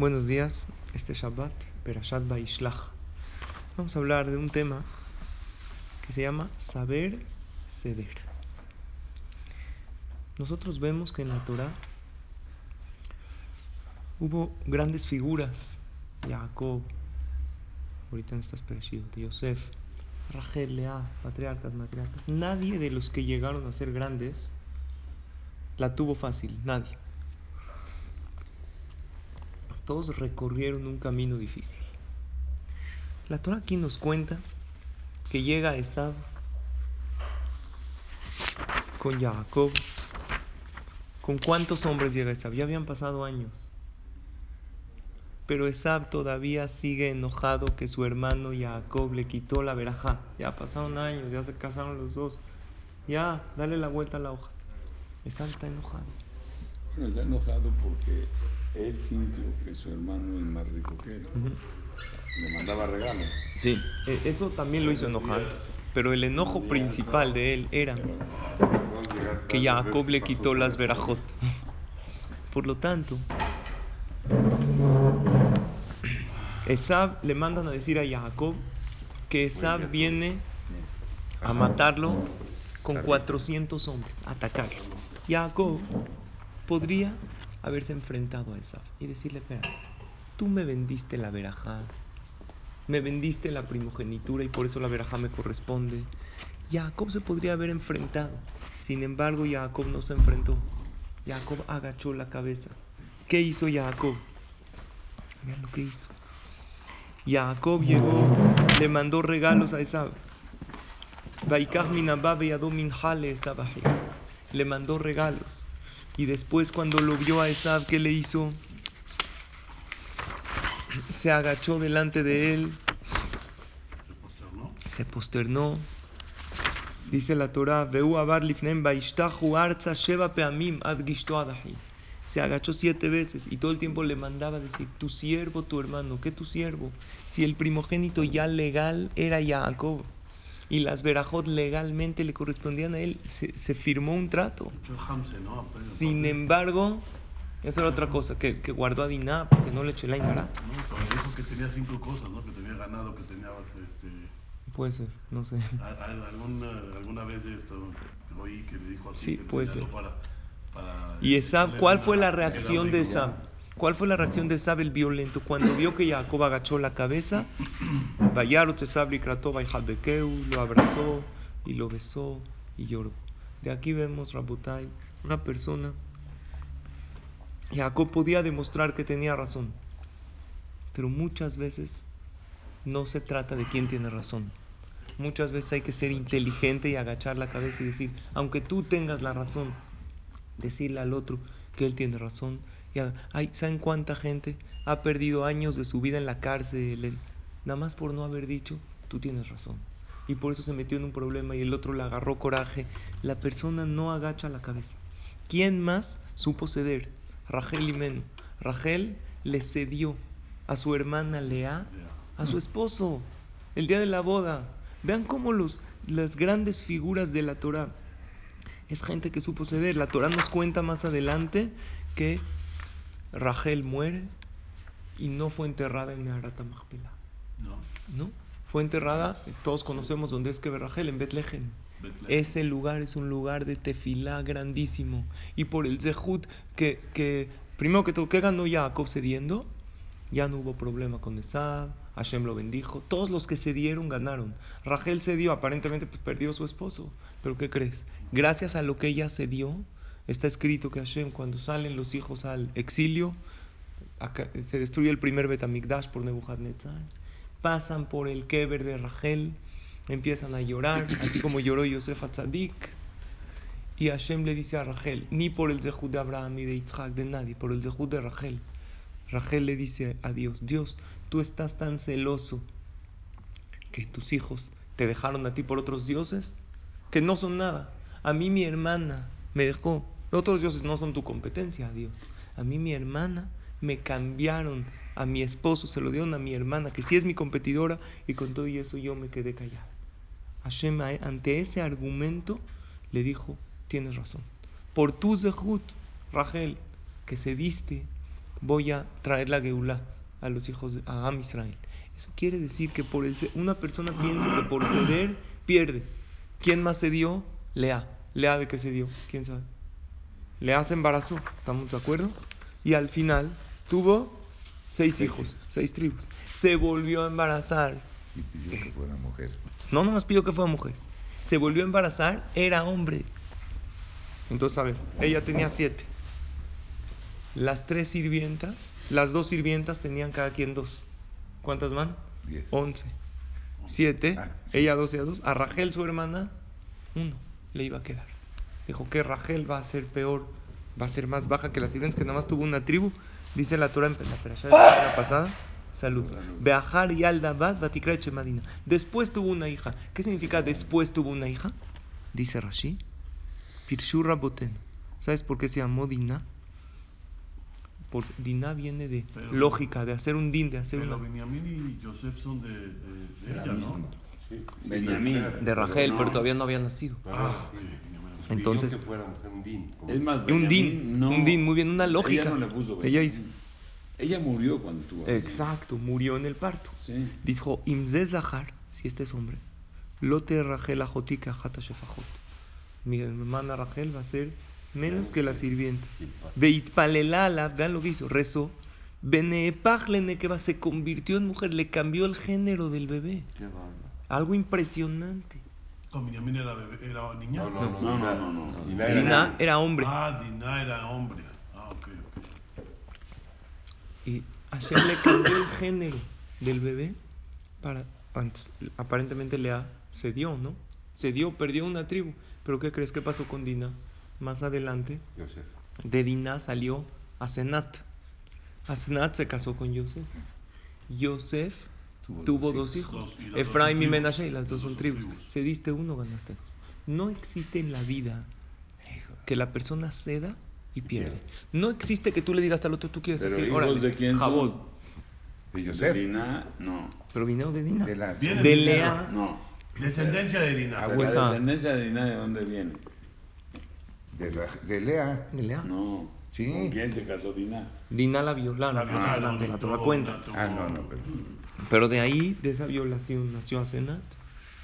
Buenos días, este Shabbat, Perashat Baishlach. Vamos a hablar de un tema que se llama saber ceder. Nosotros vemos que en la Torah hubo grandes figuras, Jacob, ahorita en estas Yosef, Rachel, Lea, patriarcas, matriarcas. Nadie de los que llegaron a ser grandes la tuvo fácil, nadie. Todos recorrieron un camino difícil. La Torah aquí nos cuenta que llega Esab con Jacob. ¿Con cuántos hombres llega Esab? Ya habían pasado años. Pero Esab todavía sigue enojado que su hermano Jacob le quitó la verajá. Ya pasaron años, ya se casaron los dos. Ya, dale la vuelta a la hoja. Esab está enojado. Está enojado porque que su hermano es más rico que él. Le mandaba regalos. Sí, e- eso también lo hizo enojar. Pero el enojo principal de él era que Jacob le quitó las verajot. Por lo tanto, Esab le mandan a decir a Jacob que Esab viene a matarlo con 400 hombres, a atacarlo. Jacob podría haberse enfrentado a Esab y decirle, espera, tú me vendiste la verajá, me vendiste la primogenitura y por eso la verajá me corresponde. Jacob se podría haber enfrentado. Sin embargo, Jacob no se enfrentó. Jacob agachó la cabeza. ¿Qué hizo Jacob? Vean lo que hizo. Jacob llegó, le mandó regalos a Esab. Le mandó regalos. Y después cuando lo vio a Esab, ¿qué le hizo? Se agachó delante de él. Se posternó. Dice la Torah. Se agachó siete veces y todo el tiempo le mandaba decir, tu siervo, tu hermano, ¿qué tu siervo? Si el primogénito ya legal era Jacob y las verajot legalmente le correspondían a él, se, se firmó un trato. Sin embargo, esa era otra cosa, que, que guardó a Diná porque no le eché la ingara. No, pero dijo que tenía cinco cosas, ¿no? Que tenía ganado, que tenía este, Puede ser, no sé. alguna, alguna vez de esto oí que le dijo así. Sí, que puede ser. Para, para Y darle ¿cuál fue la reacción de rico. ¿Cuál fue la reacción de Esab el violento? Cuando vio que Jacob agachó la cabeza, lo abrazó y lo besó y lloró. De aquí vemos, Rabotai, una persona. Jacob podía demostrar que tenía razón, pero muchas veces no se trata de quién tiene razón. Muchas veces hay que ser inteligente y agachar la cabeza y decir, aunque tú tengas la razón, decirle al otro que él tiene razón. Y ay, ¿Saben cuánta gente ha perdido años de su vida en la cárcel? nada más por no haber dicho, tú tienes razón. Y por eso se metió en un problema y el otro le agarró coraje. La persona no agacha la cabeza. ¿Quién más supo ceder? Rachel y Menú. Rachel le cedió a su hermana Lea, a su esposo, el día de la boda. Vean cómo los, las grandes figuras de la Torah es gente que supo ceder. La Torah nos cuenta más adelante que Rachel muere y no fue enterrada en Meharata Machpelah. No, ¿No? Fue enterrada, todos conocemos dónde es que Rachel, en Betlehem. Ese lugar es un lugar de tefilá grandísimo. Y por el zehut que, que primero que todo, ¿qué ganó Jacob cediendo? Ya no hubo problema con Esab, Hashem lo bendijo. Todos los que cedieron ganaron. Rachel cedió, aparentemente pues, perdió a su esposo. Pero ¿qué crees? Gracias a lo que ella cedió, está escrito que Hashem, cuando salen los hijos al exilio, acá- se destruye el primer Betamigdash por Nebuchadnezzar. Pasan por el Keber de Rachel, empiezan a llorar, así como lloró Yosef Atzadik. Y Hashem le dice a Rachel, ni por el Zehut de Abraham ni de Yitzhak, de nadie, por el Zehut de Rachel. Rachel le dice a Dios, Dios, tú estás tan celoso que tus hijos te dejaron a ti por otros dioses que no son nada. A mí mi hermana me dejó. Otros dioses no son tu competencia, Dios. A mí mi hermana me cambiaron a mi esposo, se lo dieron a mi hermana, que sí es mi competidora, y con todo y eso yo me quedé callada. Hashem, ante ese argumento, le dijo, tienes razón. Por tu zehut, Rachel, que cediste, voy a traer la Geulah a los hijos de a Am Israel. Eso quiere decir que por el, una persona piensa que por ceder pierde. ¿Quién más cedió? Lea. Lea de qué cedió. ¿Quién sabe? Lea se embarazó. ¿Estamos de acuerdo? Y al final tuvo seis hijos, seis tribus. Se volvió a embarazar. Y pidió que fuera mujer. No, nomás pidió que fuera mujer. Se volvió a embarazar, era hombre. Entonces, a ver, ella tenía siete. Las tres sirvientas, las dos sirvientas tenían cada quien dos. ¿Cuántas van? Diez. Once. Siete. Ah, sí. Ella dos y a dos. A Rachel, su hermana, uno le iba a quedar. Dijo que Rachel va a ser peor, va a ser más baja que las sirvientas, que nada más tuvo una tribu. Dice la Torah en la perashá de la semana pasada. Salud. Beajar y Aldabad Batikra Madina. Después tuvo una hija. ¿Qué significa después tuvo una hija? Dice Rashi. Pirshura Boten. ¿Sabes por qué se llamó Dina? Por Dina viene de Pero- lógica, de hacer un din, de hacer Pero una. Benjamín y Joseph son de, de, de ella, ¿no? Benjamín. De Rachel, no. pero todavía no había nacido. Ah, Benjamín. Entonces, que fuera un din. Es más, un din, no- un din, muy bien, una lógica. Ella no le puso Ella hizo. Ella murió cuando tuvo. Exacto, murió en el parto. Sí. Dijo, Imze Zahar, si este es hombre, Lote Rachel Ajotika Hata Shefajot. Mi hermana Rachel va a ser menos que las sirvientas. Veit Palelala, vean lo que hizo, rezó. Beneepachlene que va, se convirtió en mujer, le cambió el género del bebé. Qué bárbaro. Algo impresionante. Con Benjamín era, bebé, era niña. No, no, no. No, no, no, no. Diná era Diná niña. era hombre. Ah, Diná era hombre. Ah, ok, ok. Y Hashem le cambió el género del bebé para. antes, aparentemente Lea cedió, ¿no? Cedió, perdió una tribu. Pero ¿qué crees que pasó con Dina? Más adelante, Yosef. de Dina salió Asenat. Asenat se casó con Yosef. Yosef Tuvo tuvo, dos dos hijos, Dos, y. Menashe, y las dos son tribus. tribus. Cediste uno, ganaste dos. No existe en la vida que la persona ceda y pierde. No existe que tú le digas al otro, tú quieres Pero decir, hijos órale, de quién Jabod. son? De De Yosef. Diná, no. Pero vino de Dina. De la De. Lea. No. Descendencia de Diná. Ah, La descendencia de Diná, ¿de dónde viene? de, la- de Lea. De Lea. No. Sí. ¿Con quién se casó Diná? Dina la violaron. La más violaron, adelante la y Torah todo, cuenta. la tuvo- Ah, no, no, pero. Pero de ahí, de esa violación, nació Asenat.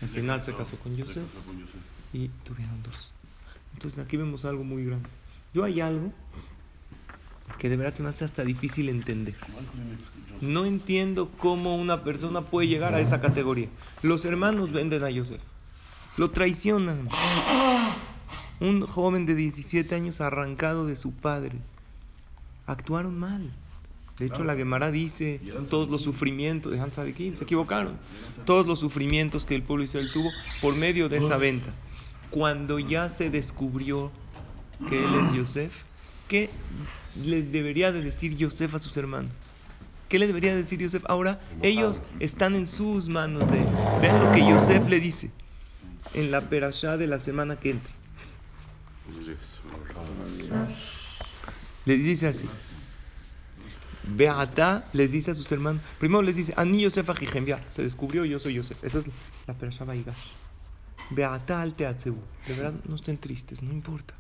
Asenat se casó con Se Yosef casó con Yosef. y tuvieron dos. Entonces aquí vemos algo muy grande. Yo hay algo que de verdad se me hace hasta difícil entender. No entiendo cómo una persona puede llegar a esa categoría. Los hermanos venden a Yosef. Lo traicionan. Un joven de 17 años arrancado de su padre. Actuaron mal. De hecho, la Gemara dice todos los sufrimientos de Hans Adekim, se equivocaron. Todos los sufrimientos que el pueblo Israel tuvo por medio de esa venta. Cuando ya se descubrió que él es Yosef, ¿qué le debería de decir Yosef a sus hermanos? ¿Qué le debería decir Yosef? Ahora ellos están en sus manos de él. Vean lo que Yosef le dice en la perashá de la semana que entra. Les dice así. Beata les dice a sus hermanos. Primero les dice, Ani Yosef ya, se descubrió, yo soy Yosef. Eso es la perashá Baigash. Beata al teatzebu. De verdad, no estén tristes, no importa.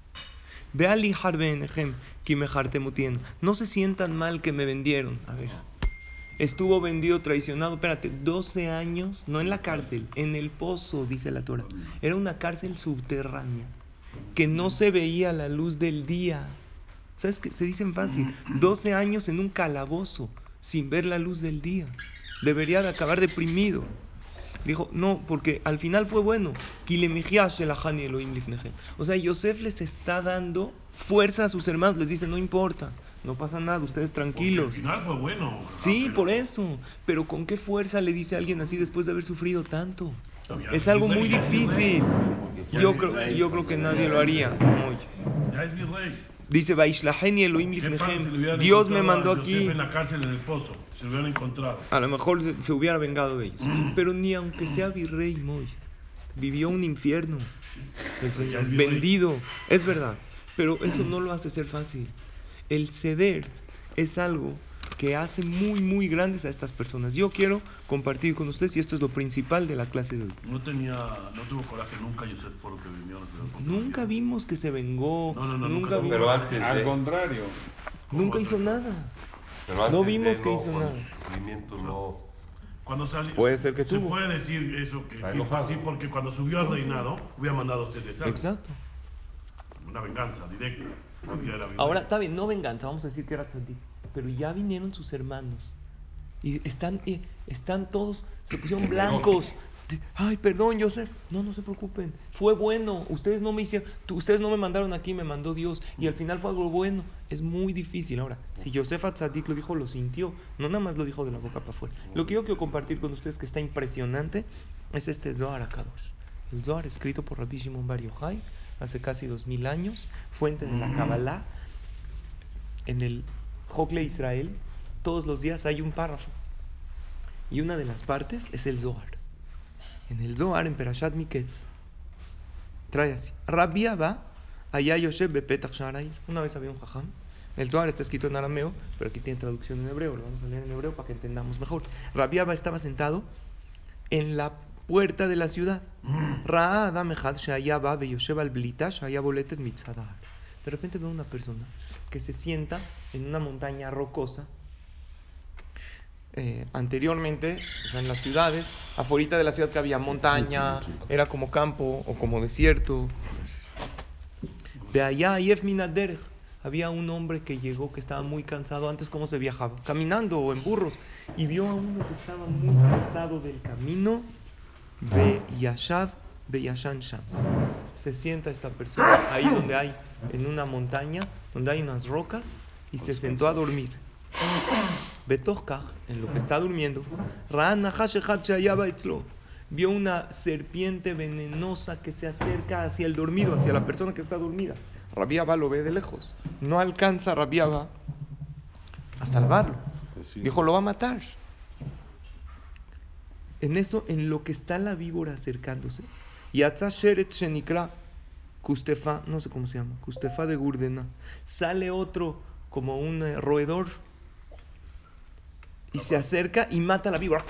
Beali harbenejem, kimehartemutien. No se sientan mal que me vendieron. A ver. Estuvo vendido, traicionado, espérate, 12 años, no en la cárcel, en el pozo, dice la Torah. Era una cárcel subterránea, que no se veía la luz del día. ¿Sabes qué? Se dicen fácil, 12 años en un calabozo, sin ver la luz del día. Debería de acabar deprimido. Dijo, no, porque al final fue bueno. O sea, Yosef les está dando fuerza a sus hermanos. Les dice, no importa, no pasa nada, ustedes Porque tranquilos. Al final fue bueno. Sí, por eso. Pero ¿con qué fuerza le dice a alguien así después de haber sufrido tanto? Es algo muy difícil. Yo creo, yo creo que nadie lo haría. Dice, Vaishlaheni Elohim ¿Qué pasa si le lifnechem. hubieran Dios me mandó aquí. en la cárcel en el pozo, se hubieran encontrado. A lo mejor se, se hubiera vengado de ellos. Pero ni aunque sea virrey Moy, vivió un infierno. El Señor, Ya es virrey. vendido. Es verdad. Pero eso no lo hace ser fácil. El ceder es algo que hace muy, muy grandes a estas personas. Yo quiero compartir con ustedes, y esto es lo principal de la clase de hoy. No tenía, no tuvo coraje nunca Yosef por lo que vivió. Nunca vimos que se vengó. No, no, no, nunca nunca. vimos- Pero antes Al contrario, nunca hizo nada. pero antes no de vimos que no, hizo nada. sufrimiento no. Cuando salió, Puede ser que se tuvo. puede decir eso que sí fue así porque cuando subió al reinado hubiera mandado a hacer Exacto. una venganza directa. Ahora, está bien, no venganza, vamos a decir que era tzadik, pero ya vinieron sus hermanos y están, están todos, se pusieron blancos. Ay, perdón, Joseph. No, no se preocupen. Fue bueno. Ustedes no me hicieron, ustedes no me mandaron aquí, me mandó Dios. Y al final fue algo bueno. Es muy difícil. Ahora, si Joseph Atzadik lo dijo, lo sintió. No nada más lo dijo de la boca para afuera. Lo que yo quiero compartir con ustedes que está impresionante es este Zohar Akadosh. El Zohar escrito por Rabbi Shimon Bar Yochai hace casi dos mil años, fuente de la Kabbalah. En el Jokle Israel, todos los días hay un párrafo. Y una de las partes es el Zohar. En el Zohar, en Perashat Miketz, trae así. Rabbi Abba, allá Yosef Bepetach Sharair. Una vez había un jajam. El Zohar está escrito en arameo, pero aquí tiene traducción en hebreo. Lo vamos a leer en hebreo para que entendamos mejor. Rabbi Abba estaba sentado en la puerta de la ciudad. Ra'a Adam Echad Shaya Ba Yosef al Blita Shaya Boletet Mitzadar. De repente veo una persona que se sienta en una montaña rocosa. Eh, anteriormente, o sea, en las ciudades, afuera de la ciudad que había montaña, era como campo o como desierto. De allá, Yef Minaderech, había un hombre que llegó que estaba muy cansado. Antes, ¿cómo se viajaba? Caminando o en burros. Y vio a uno que estaba muy cansado del camino. Ve Yashav, Ve Yashan Sham. Se sienta esta persona ahí donde hay, en una montaña, donde hay unas rocas, y se sentó a dormir. Betochkach, en lo que está durmiendo, vio una serpiente venenosa que se acerca hacia el dormido, hacia la persona que está dormida. Rabbi Abba lo ve de lejos. No alcanza Rabbi Abba a salvarlo. Dijo, lo va a matar. En eso, en lo que está la víbora acercándose, Yatza Sheret Shenikra, Kustefa, no sé cómo se llama, Kustefa de Gurdena, sale otro como un eh, roedor y se acerca y mata a la víbora.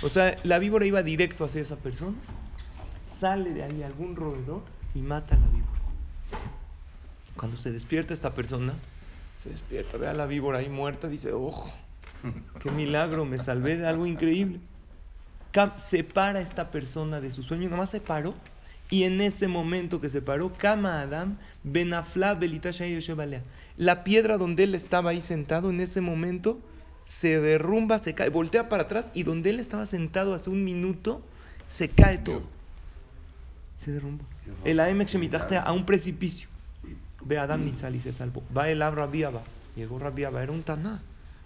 O sea, la víbora iba directo hacia esa persona, sale de ahí algún roedor y mata a la víbora. Cuando se despierta esta persona, se despierta, ve a la víbora ahí muerta, dice, ojo, qué milagro, me salvé de algo increíble. Cam- Se para esta persona de su sueño, nomás se paró, y en ese momento que se paró, Kama Adam, Benafla Belitasha Yoshebalea. La piedra donde él estaba ahí sentado, en ese momento, se derrumba, se cae, voltea para atrás, y donde él estaba sentado hace un minuto, se cae todo. Se derrumba. El Aemek Shemitachte a un precipicio. Ve a Adam Nitzal y se salvó. Va el Abra Rabiaba. Llegó Rabiaba, era un taná.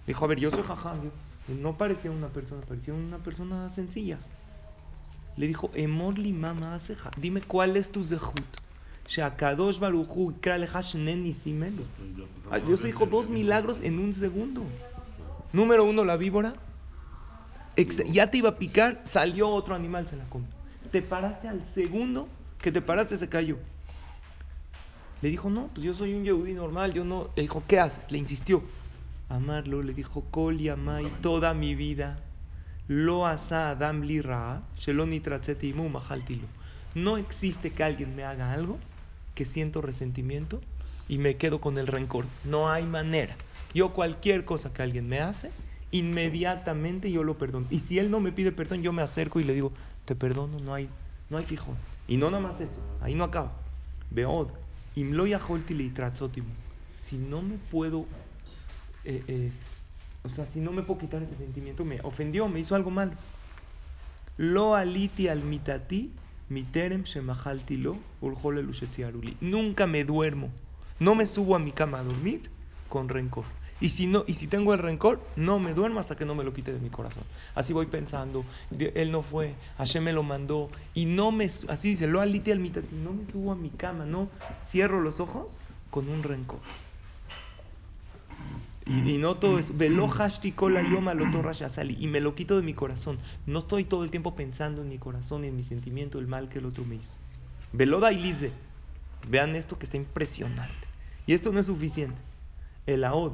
Dijo, a ver, yo soy jajam. No parecía una persona, parecía una persona sencilla. Le dijo, Emorli mama aseja. Dime cuál es tu zehut. Baruchu nisimelu. Ah, Dios dijo dos milagros en un segundo. Número uno, la víbora. Ya te iba a picar, salió otro animal, se la comió. Te paraste al segundo que te paraste, se cayó. Le dijo, no, pues yo soy un yehudí normal, yo no. Le dijo, ¿qué haces? Le insistió. Amarlo, le dijo, Kol yamai, toda mi vida. Lo asa Adam li ra. No existe que alguien me haga algo que siento resentimiento y me quedo con el rencor. No hay manera. Yo cualquier cosa que alguien me hace, inmediatamente yo lo perdono. Y si él no me pide perdón, yo me acerco y le digo, te perdono, no hay, no hay fijón. Y no nada más esto, ahí no acaba. Beod, imlo yaholti leitratzotimu. Si no me puedo, eh, eh, o sea, si no me puedo quitar ese sentimiento, me ofendió, me hizo algo malo. Lo aliti al mitati, miterem shemahalti lo. Nunca me duermo, no me subo a mi cama a dormir con rencor. Y si, no, y si tengo el rencor, no me duermo hasta que no me lo quite de mi corazón. Así voy pensando, él no fue, Hashem me lo mandó, y no me, así dice, lo aliti al no me subo a mi cama, no cierro los ojos con un rencor. Y, y noto eso, "Velo hashti kol hayom al oto rasha sali", y me lo quito de mi corazón. No estoy todo el tiempo pensando en mi corazón y en mi sentimiento, el mal que el otro me hizo. Veloda. Vean esto que está impresionante. Y esto no es suficiente. El Aod,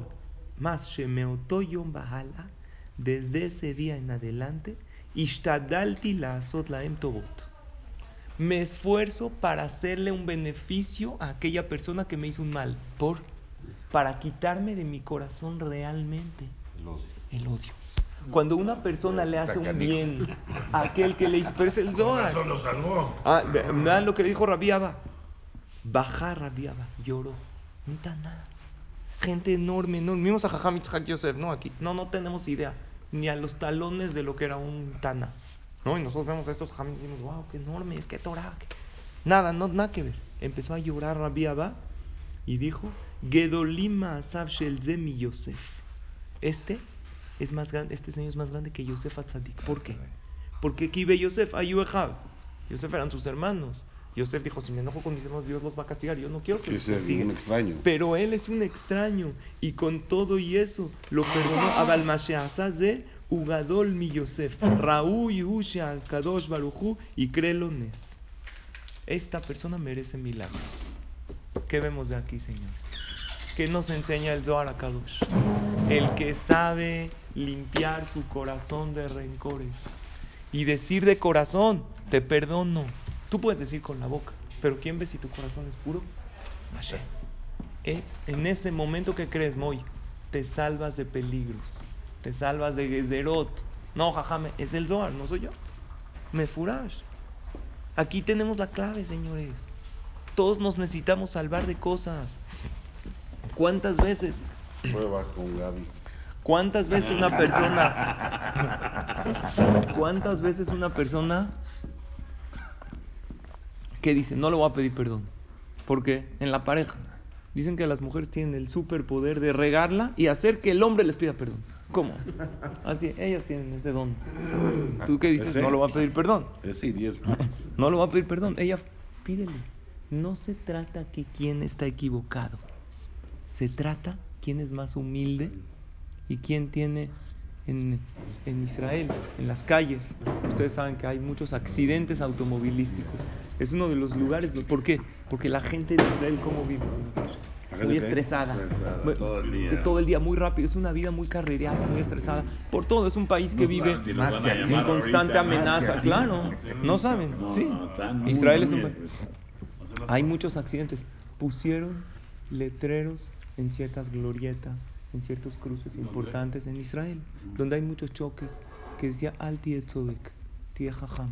más Shemeoto Yom Bahala, desde ese día en adelante, Ishtadalti la Laem Tobot. Me esfuerzo para hacerle un beneficio a aquella persona que me hizo un mal. ¿Por? Para quitarme de mi corazón realmente El odio. el odio. Cuando una persona le hace un bien a aquel que le hizo, pero es el Zohar. Eso lo salvó. Ah, ve- vean lo que le dijo Rabiaba. Baja Rabiaba, lloró. No está nada. Gente enorme, enorme. Vimos a Jajam Yitzhak Yosef, ¿no? Aquí. No, no tenemos idea. Ni a los talones de lo que era un Tana. ¿No? Y nosotros vemos a estos Jajam y decimos, wow, qué enorme, es que Torah. qué-". Nada, no, nada que ver. Empezó a llorar Rabiaba y dijo, Gedolima Asaf Shel Zemi Yosef. Este es más grande, este señor es más grande que Yosef Atzadik. ¿Por qué? Porque aquí ve Yosef, Ayuehab. Yosef eran sus hermanos. Yosef dijo, si me enojo con mis hermanos, Dios los va a castigar. Yo no quiero que Sí, los un castiguen. extraño. Pero él es un extraño. Y con todo y eso, lo perdonó Abal de Ugadol mi Yosef. Raúl Yehusha Kadosh Baruchu y Crelones. Esta persona merece milagros. ¿Qué vemos de aquí, señores? ¿Qué nos enseña el Zohar Kadosh? El que sabe limpiar su corazón de rencores y decir de corazón, te perdono. Tú puedes decir con la boca, pero ¿quién ve si tu corazón es puro? Hashem. Eh, En ese momento que crees, Moy, te salvas de peligros, te salvas de Gezerot. No, jajame, es el Zohar, no soy yo. Me furash. Aquí tenemos la clave, señores. Todos nos necesitamos salvar de cosas. ¿Cuántas veces Prueba con Gaby. ¿Cuántas veces una persona... ¿Cuántas veces una persona que dice, no le voy a pedir perdón? Porque en la pareja dicen que las mujeres tienen el superpoder de regarla y hacer que el hombre les pida perdón. ¿Cómo? Así, ellas tienen ese don. ¿Tú qué dices? Ese. No le voy a pedir perdón. Ese y 10 más. No le voy a pedir perdón. Ella, pídele. No se trata que quién está equivocado. Se trata quién es más humilde y quién tiene en, en Israel, en las calles. Ustedes saben que hay muchos accidentes automovilísticos. Es uno de los lugares. ¿Por qué? Porque la gente de Israel, ¿cómo vive? Muy estresada. todo el día. todo el día, muy rápido. Es una vida muy carrereada, muy estresada. Por todo. Es un país que No vive si en constante amenaza. Claro. No saben. No, Sí. no, Israel es un bien. hay muchos accidentes. Pusieron letreros en ciertas glorietas, en ciertos cruces importantes en Israel, donde hay muchos choques, que decía Al tzodek, jajam.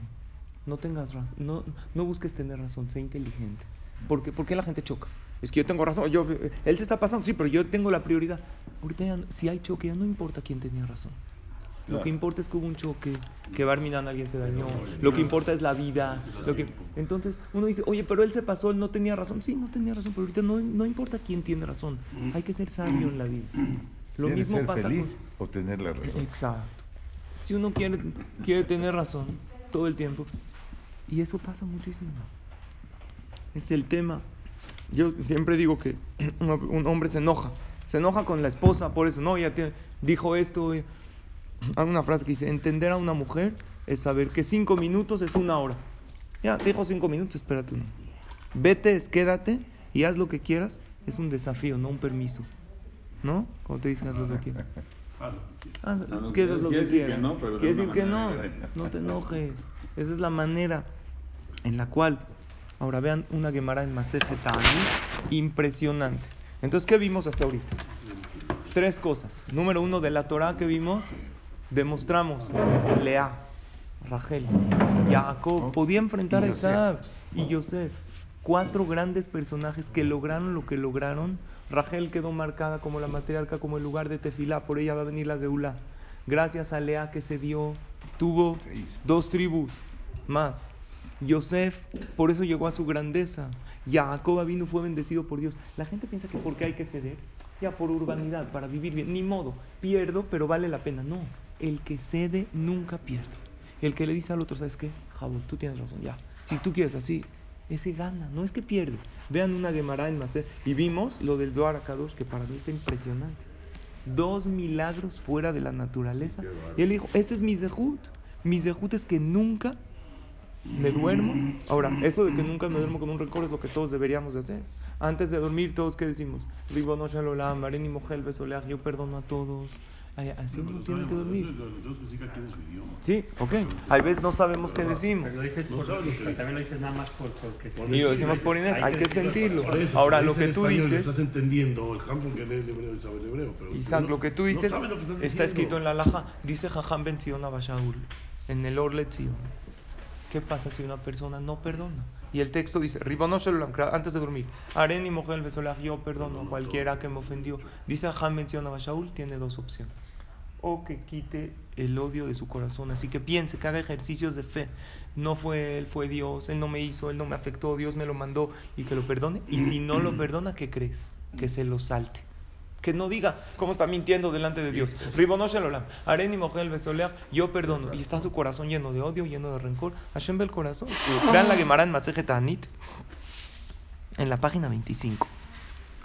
No tengas razón, no, no busques tener razón, sé inteligente. ¿Por qué, por qué la gente choca? Es que yo tengo razón, yo, él se está pasando, sí, pero yo tengo la prioridad. Ahorita ya si hay choque, ya no importa quién tenía razón. Lo que importa es que hubo un choque, que Barminan alguien se dañó. Lo que importa es la vida. Lo que... Entonces uno dice, oye, pero él se pasó, él no tenía razón. Sí, no tenía razón, pero ahorita no, no importa quién tiene razón. Hay que ser sabio en la vida. Lo ¿Quieres mismo ser pasa feliz con... o tener la razón? Exacto. Si uno quiere, quiere tener razón todo el tiempo, y eso pasa muchísimo. Es el tema. Yo siempre digo que un hombre se enoja. Se enoja con la esposa por eso. No, ya dijo esto. y- Hay una frase que dice, entender a una mujer es saber que cinco minutos es una hora. Ya, te dijo cinco minutos, espérate uno. Vete, quédate y haz lo que quieras. Es un desafío, no un permiso. ¿No? Como te dicen, haz lo que quieras. Ah, No, no, ¿qué es lo que decir que quieras? no, de decir que no. No te enojes. Esa es la manera en la cual. Ahora vean una Gemara en Maseje impresionante. Entonces, ¿qué vimos hasta ahorita? Tres cosas. Número uno, de la Torah que vimos, demostramos Lea, Rachel, Jacob, podía enfrentar a. Esab y Yosef. Cuatro grandes personajes que lograron lo que lograron. Rachel quedó marcada como la matriarca, como el lugar de Tefilá, por ella va a venir la Geulá. Gracias a Lea que se dio, tuvo dos tribus más. Yosef, por eso llegó a su grandeza. Jacob vino fue bendecido por Dios. La gente piensa que porque hay que ceder, ya por urbanidad, para vivir bien. Ni modo, pierdo, pero vale la pena. No, el que cede nunca pierde. El que le dice al otro, ¿sabes qué? Jabón, tú tienes razón, ya. Si tú quieres así, ese gana, no es que pierde. Vean una Gemara en Maser y vimos lo del Zohar Akadosh, que para mí está impresionante. Dos milagros fuera de la naturaleza. Y él dijo, ese es mi zehut. Mi zehut es que nunca me duermo. Ahora, eso de que nunca me duermo con un rencor es lo que todos deberíamos de hacer. Antes de dormir, todos que decimos, Ribono Shalom, Areni Mojel Besoleach, yo perdono a todos. Así uno no tiene que dormir. sí ok. Hay veces no sabemos qué decimos. Pero lo dices No por, también lo dices nada más por, porque sí. Y lo decimos por Inés, hay que sentirlo. Ahora, lo que tú español, dices, Estás entendiendo el campo que lees hebreo y sabes hebreo. Pero Isaac, no- lo que tú dices está escrito en la laja. Dice Jajam Ben Zion Abashaul, en el Orle Zion. ¿Qué pasa si una persona no perdona? Y el texto dice, antes de dormir, Aren y Mojel Besolach, yo perdono a cualquiera que me ofendió. Dice Jajam Ben Zion Abashaul, tiene dos opciones. O que quite el odio de su corazón. Así que piense, que haga ejercicios de fe. No fue él, fue Dios. Él no me hizo, él no me afectó, Dios me lo mandó. Y que lo perdone. Y si no lo perdona, ¿qué crees? Que se lo salte. Que no diga cómo está mintiendo delante de Dios. Areni Mojel yo perdono. Y está su corazón lleno de odio, lleno de rencor. Hashem ve el corazón. Vean la Gemara en Masejet Anit, en la página 25.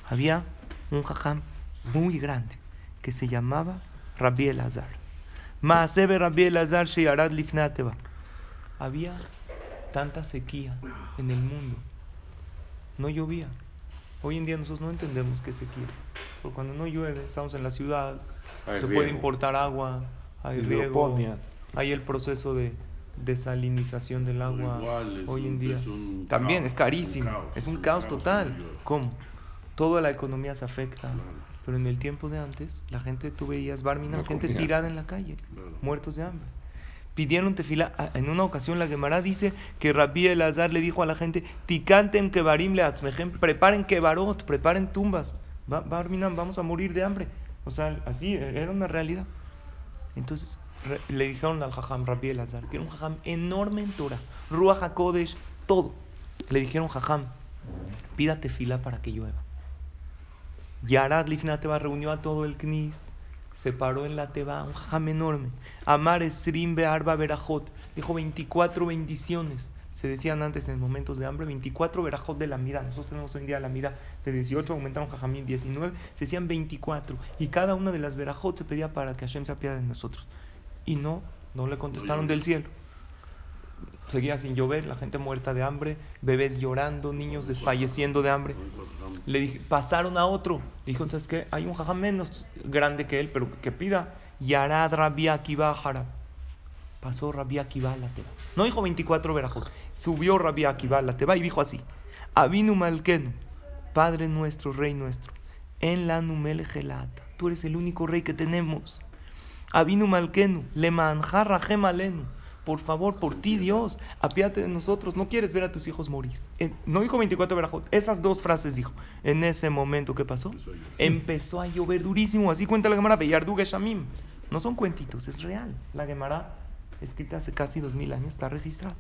Había un jajam muy grande que se llamaba Rabbi Elazar. Maasebe Rabbi Elazar Sheyarad Lifnateva. Había tanta sequía en el mundo. No llovía. Hoy en día nosotros no entendemos qué sequía. Porque cuando no llueve, estamos en la ciudad, Hay se puede importar agua, hay riego, hay el proceso de desalinización del agua. igual hoy en día es también caos, es carísimo, un caos, es un un caos caos total. ¿Cómo? Toda la economía se afecta. Claro. Pero en el tiempo de antes, la gente, tú veías Barminan, No gente comía. tirada en la calle, Claro. muertos de hambre. Pidieron tefila. En una ocasión la Gemara dice que Rabbi Elazar le dijo a la gente, Ticanten kebarim leatzmejem, preparen kebarot, preparen tumbas. Va- vamos a morir de hambre. O sea, así, era una realidad. Entonces le dijeron al Jajam Rabbi Elazar, que era un Jajam enorme en Torah, Ruach HaKodesh, todo. Le dijeron, Jajam, pídate fila para que llueva. Yarad Lifnat Teba reunió a todo el Knis, se paró en la Teba, un jajam enorme. Amar Esrim Be'arba Berajot, dijo 24 bendiciones. Se decían antes en momentos de hambre, 24 Berajot de la mira. Nosotros tenemos hoy en día la mira de 18, aumentaron jajamín 19, se decían 24. Y cada una de las Berajot se pedía para que Hashem se apiade de nosotros. Y no, no le contestaron del cielo. Seguía sin llover, la gente muerta de hambre, bebés llorando, niños desfalleciendo de hambre. Le dije, pasaron a otro. Dijo, ¿sabes qué? Hay un jajam menos grande que él, pero que pida. Yarad Rabbi Akiva Harab. Pasó Rabbi Akiva. No dijo 24 verajot. Subió Rabbi Akiva la teba y dijo así. Avinu Malkenu, Padre nuestro, Rey nuestro. En la numele gelata. Tú eres el único rey que tenemos. Avinu Malkenu, Lemanjar Rahem Alenu. Por favor, por ti, Dios, apiádate de nosotros. No quieres ver a tus hijos morir. En- no dijo 24 verajot. Esas dos frases dijo. En ese momento, ¿qué pasó? Empezó a llover durísimo. Así cuenta la Gemara. Beyardu Geshamim. No son cuentitos, es real. La Gemara, escrita hace casi dos mil años, está registrada.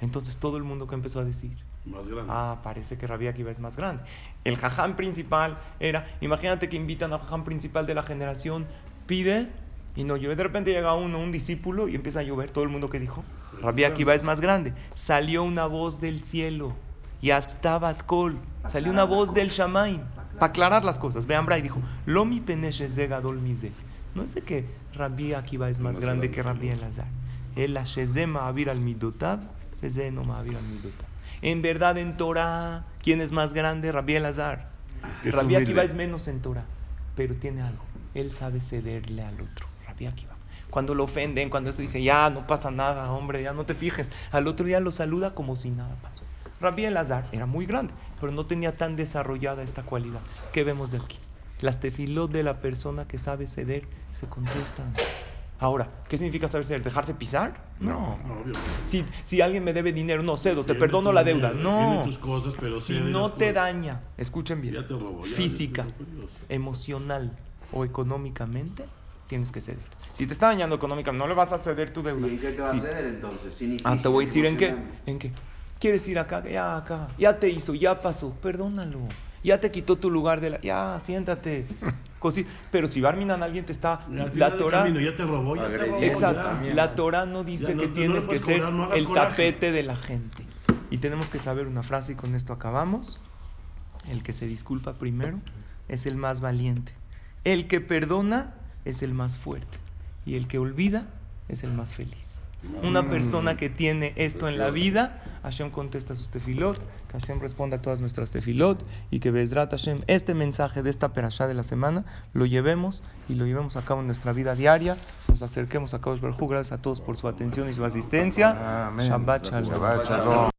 Entonces todo el mundo que empezó a decir, Más grande. Ah, parece que Rabbi Akiva es más grande. El jajam principal era, imagínate que invitan al jajam principal de la generación, pide y no llueve. De repente llega uno, un discípulo, y empieza a llover. Todo el mundo que dijo, Rabbi Akiva es más grande. Salió una voz del cielo, y hasta Batkol, salió una voz del Shamaim, para aclarar las cosas. Vean, Bray dijo, Lo mi peneshe ze gadol mize. No es de que Rabbi Akiva es más grande que Rabbi Elazar. El Ashezema Avir al Midotav, En verdad, en Torah, ¿quién es más grande? Rabbi Elazar. que es Rabbi Akiva es menos en Torah, pero tiene algo. Él sabe cederle al otro. Rabbi Akiva. Cuando lo ofenden, cuando esto dice, ya no pasa nada, hombre, ya no te fijes. Al otro día lo saluda como si nada pasó. Rabbi Elazar era muy grande, pero no tenía tan desarrollada esta cualidad. ¿Qué vemos de aquí? Las tefilot de la persona que sabe ceder se contestan. Ahora, ¿qué significa saber ceder? ¿Dejarse pisar? No. No, obvio. Si, si alguien me debe dinero, no cedo, te perdono la deuda. dinero, No. tiene tus cosas, pero si no te cosas. daña, escuchen bien, Ya te robó, ya, física, emocional o económicamente, tienes que ceder. Si te está dañando económicamente, no le vas a ceder tu deuda. ¿Y en qué te va a ceder entonces? Sin Ah, te voy a decir en qué. ¿En qué? ¿Quieres ir acá? Ya acá. Ya te hizo, ya pasó. Perdónalo. Ya te quitó tu lugar de la. Ya, siéntate. Pero si Barminan alguien te está. La del Torah. camino ya te robó, ya te robó. Exacto. ya. La Torah no dice no- que tienes que ser cobrar, no hagas el coraje. tapete de la gente. Y tenemos que saber una frase y con esto acabamos. El que se disculpa primero es el más valiente. El que perdona es el más fuerte. Y el que olvida es el más feliz. Una persona que tiene esto en la vida, Hashem contesta sus tefilot, que Hashem responda a todas nuestras tefilot y que Bezrat Hashem, este mensaje de esta perashá de la semana, lo llevemos y lo llevemos a cabo en nuestra vida diaria. Nos acerquemos a Kadosh Baruj Hu. Gracias a todos por su atención y su asistencia. Shabbat Shalom. Shabbat shalom.